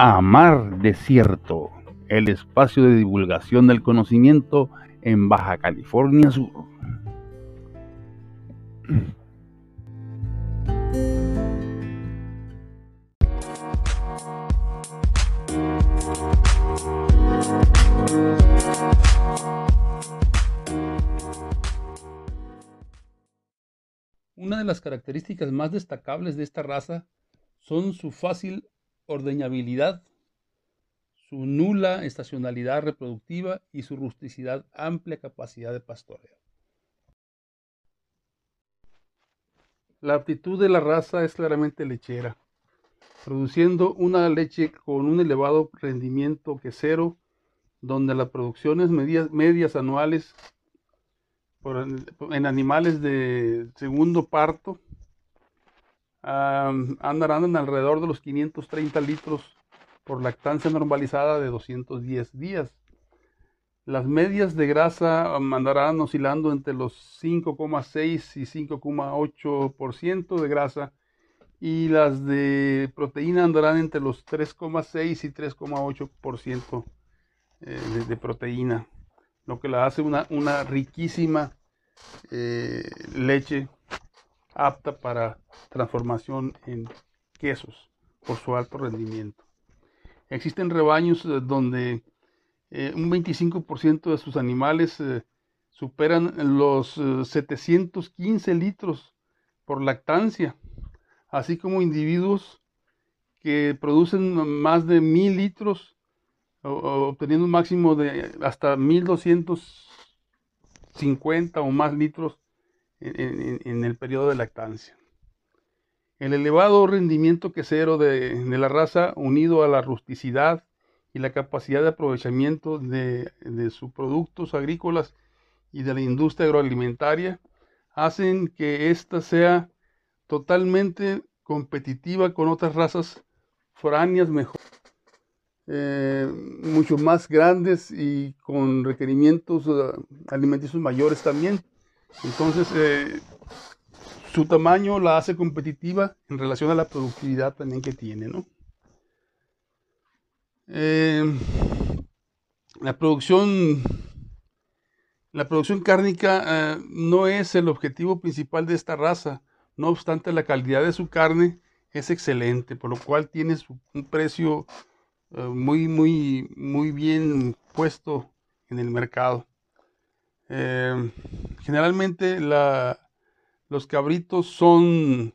Amar Desierto, el espacio de divulgación del conocimiento en Baja California Sur. Una de las características más destacables de esta raza son su fácil ordeñabilidad, su nula estacionalidad reproductiva y su rusticidad amplia capacidad de pastoreo. La aptitud de la raza es claramente lechera, produciendo una leche con un elevado rendimiento quesero, donde las producciones medias, medias anuales en animales de segundo parto andarán en alrededor de los 530 litros por lactancia normalizada de 210 días. Las medias de grasa andarán oscilando entre los 5,6 y 5,8% de grasa y las de proteína andarán entre los 3,6 y 3,8% eh, de, de, proteína, lo que la hace una, una riquísima eh, leche apta para transformación en quesos por su alto rendimiento. Existen rebaños eh, donde eh, un 25% de sus animales eh, superan los 715 litros por lactancia, así como individuos que producen más de 1000 litros, obteniendo un máximo de hasta 1250 o más litros en, el periodo de lactancia. El elevado rendimiento quesero de, la raza, unido a la rusticidad y la capacidad de aprovechamiento de, de, sus productos agrícolas y de la industria agroalimentaria, hacen que ésta sea totalmente competitiva con otras razas foráneas mejor, eh, mucho más grandes y con requerimientos uh, alimenticios mayores también. Entonces, eh, su tamaño la hace competitiva en relación a la productividad también que tiene, ¿no? Eh, la producción, la producción cárnica eh, no es el objetivo principal de esta raza, no obstante la calidad de su carne es excelente, por lo cual tiene un precio muy, muy, muy bien puesto en el mercado. Generalmente los cabritos son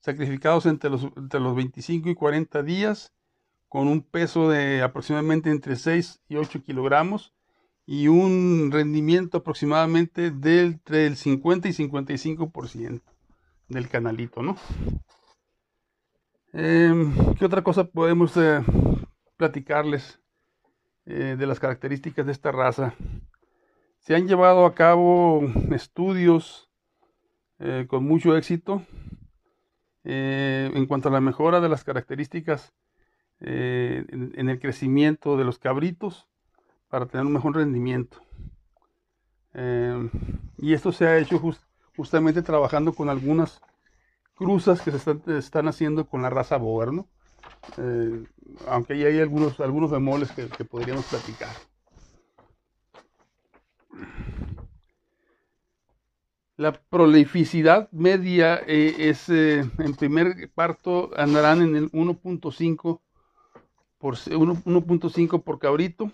sacrificados entre los, entre los 25 y 40 días con un peso de aproximadamente entre 6 y 8 kilogramos y un rendimiento aproximadamente del, entre el 50 y 55% del canalito, ¿no? Em, ¿Qué otra cosa podemos eh, platicarles eh, de las características de esta raza? Se han llevado a cabo estudios eh, con mucho éxito eh, en cuanto a la mejora de las características eh, en, el crecimiento de los cabritos para tener un mejor rendimiento. y esto se ha hecho justamente trabajando con algunas cruzas que se están, haciendo con la raza Boer, aunque ahí hay algunos, algunos bemoles que podríamos platicar. La prolificidad media eh, es eh, en primer parto andarán en el 1.5 por 1.5 por cabrito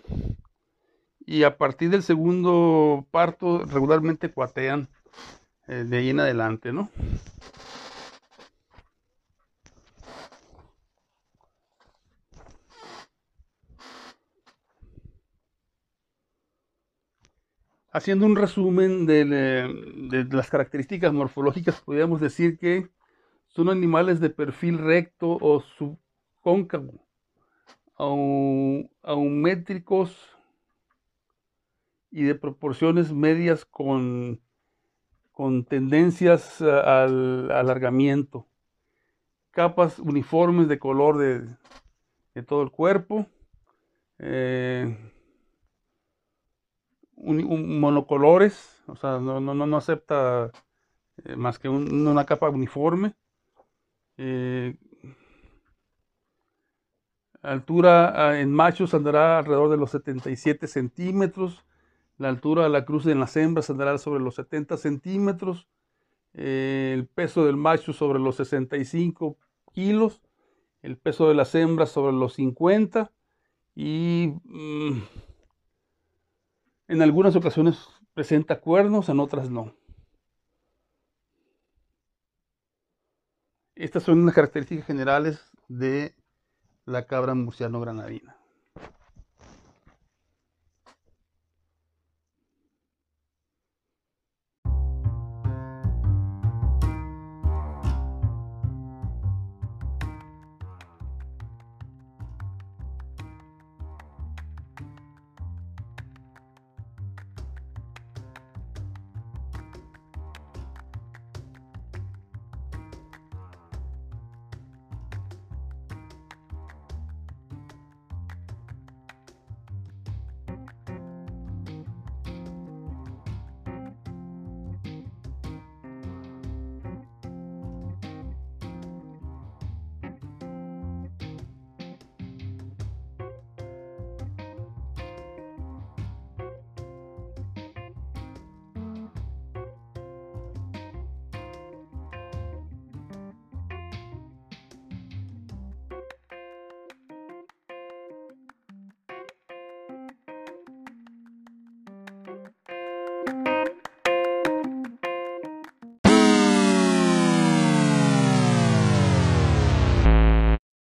y a partir del segundo parto regularmente cuatean eh, de ahí en adelante, ¿no? Haciendo un resumen de, las características morfológicas, podríamos decir que son animales de perfil recto o subcóncavo, aumétricos y de proporciones medias con, con tendencias al alargamiento, capas uniformes de color de, todo el cuerpo, eh, monocolores, o sea, no, no, no acepta eh, más que una capa uniforme. Eh, altura ah, en machos andará alrededor de los 77 centímetros. La altura de la cruz en las hembras andará sobre los 70 centímetros. Eh, el peso del macho sobre los 65 kilos. El peso de las hembras sobre los 50. Y mm, en algunas ocasiones presenta cuernos, en otras no. Estas son las características generales de la cabra murciano granadina.